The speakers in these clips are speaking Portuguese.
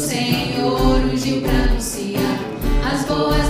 Senhor ungiu para anunciar as boas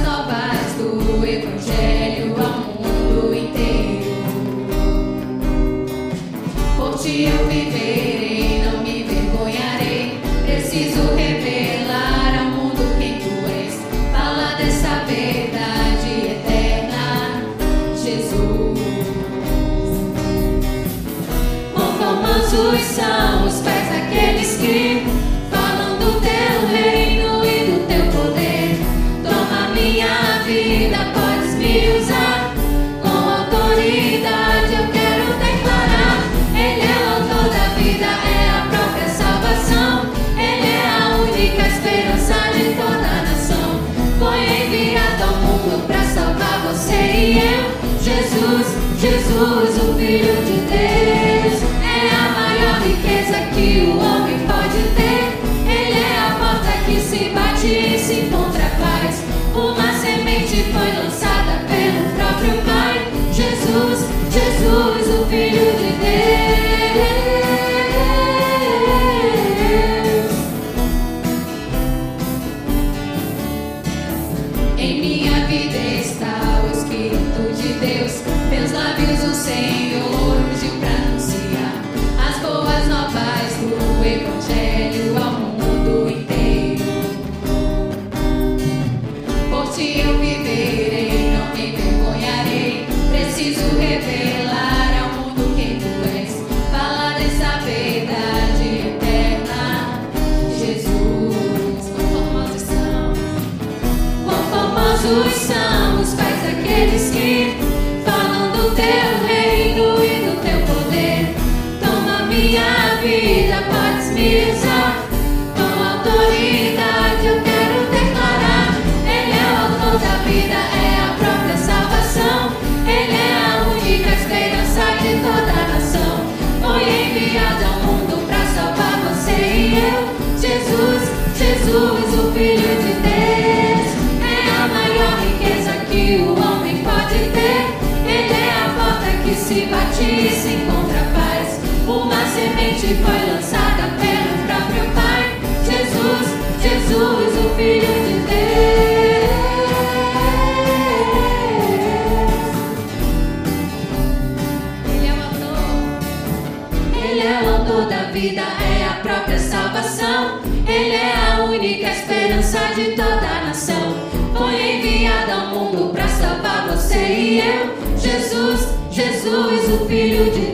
Jesus, Jesus, o Filho de Em minha vida está o Espírito de Deus. Meus lábios o Senhor famosos são os pais daqueles que falam do teu reino e do teu poder. Toma minha vida, podes me usar. Com autoridade eu quero declarar. Ele é o autor da vida, é a própria salvação. Ele é a única esperança de toda a nação. Foi enviado Foi lançada pelo próprio Pai. Jesus, Jesus, o Filho de Deus. Ele é o autor. Ele é o autor da vida, é a própria salvação. Ele é a única esperança de toda a nação. Foi enviado ao mundo para salvar você e eu. Jesus, Jesus, o Filho de